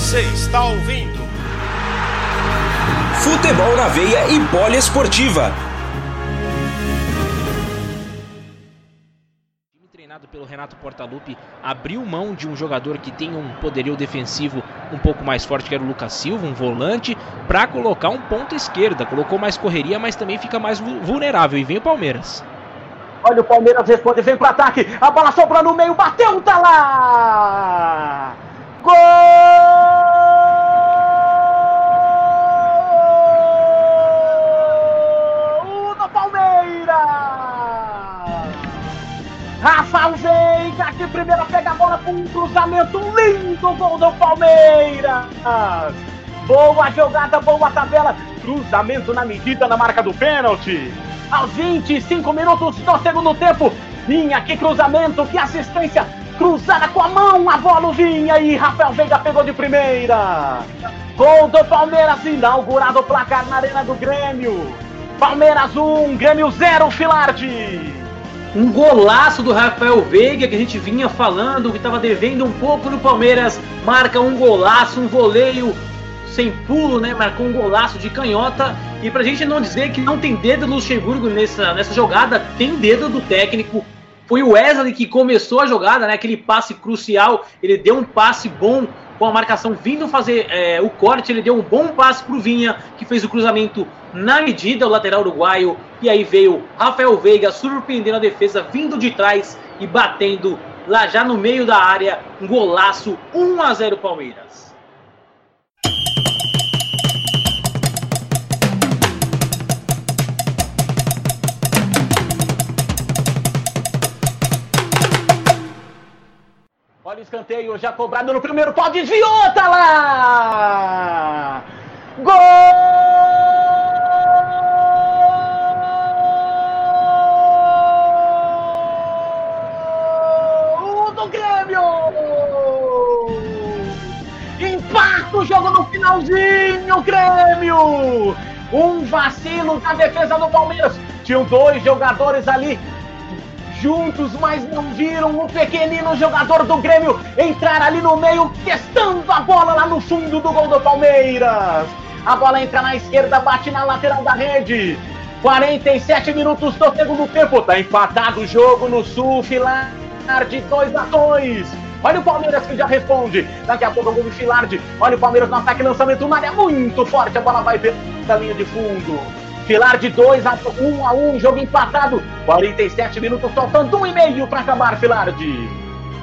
Você está ouvindo Futebol na Veia e Poliesportiva. treinado pelo Renato Portaluppi abriu mão de um jogador que tem um poderio defensivo um pouco mais forte, que era o Lucas Silva, um volante, para colocar um ponto esquerda. Colocou mais correria, mas também fica mais vulnerável. E vem o Palmeiras. Olha o Palmeiras responde, vem pro ataque. A bola sobrou no meio, bateu, tá lá! Gol Rafael Veiga que primeiro pega a bola com um cruzamento lindo, gol do Palmeiras! Boa jogada, boa tabela, cruzamento na medida na marca do pênalti aos 25 minutos do segundo tempo. Vinha, que cruzamento, que assistência, cruzada com a mão, a bola vinha e Rafael Veiga pegou de primeira. Gol do Palmeiras, inaugurado o placar na Arena do Grêmio. Palmeiras 1, Grêmio 0, Filardi. Um golaço do Rafael Veiga que a gente vinha falando, que estava devendo um pouco no Palmeiras. Marca um golaço, um voleio sem pulo, né? Marcou um golaço de canhota. E pra gente não dizer que não tem dedo do Luxemburgo nessa, nessa jogada, tem dedo do técnico. Foi o Wesley que começou a jogada, né? Aquele passe crucial. Ele deu um passe bom com a marcação vindo fazer é, o corte. Ele deu um bom passe pro Vinha, que fez o cruzamento na medida, o lateral uruguaio. E aí veio Rafael Veiga surpreendendo a defesa, vindo de trás e batendo lá já no meio da área. Um golaço 1 a 0 Palmeiras. Olha o escanteio já cobrado no primeiro pau, desviou, tá lá! Gol Jogo no finalzinho, Grêmio! Um vacilo da defesa do Palmeiras. Tinham dois jogadores ali juntos, mas não viram o pequenino jogador do Grêmio entrar ali no meio, testando a bola lá no fundo do gol do Palmeiras. A bola entra na esquerda, bate na lateral da rede. 47 minutos do segundo tempo. Tá empatado o jogo no Sul, Filar de 2 a 2. Olha o Palmeiras que já responde. Daqui a pouco o gol do Filardi. Olha o Palmeiras no ataque, lançamento na área muito forte. A bola vai pela linha de fundo. Pilar de 2 a 1 um a 1 um, jogo empatado. 47 minutos, faltando um e meio para acabar, Filardi.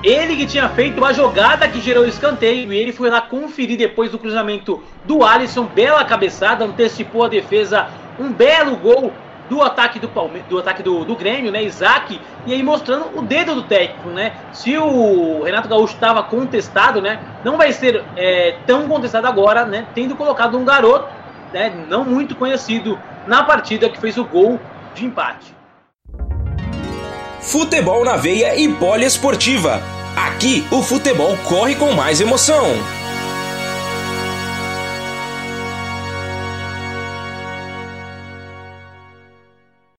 Ele que tinha feito a jogada que gerou o escanteio e ele foi lá conferir depois do cruzamento do Alisson. Bela cabeçada, antecipou a defesa. Um belo gol do ataque do Palme do ataque do, do Grêmio, né? Isaac, e aí mostrando o dedo do técnico, né? Se o Renato Gaúcho estava contestado, né? Não vai ser é, tão contestado agora, né? Tendo colocado um garoto, né? Não muito conhecido na partida que fez o gol de empate. Futebol na veia e poliesportiva. Aqui o futebol corre com mais emoção.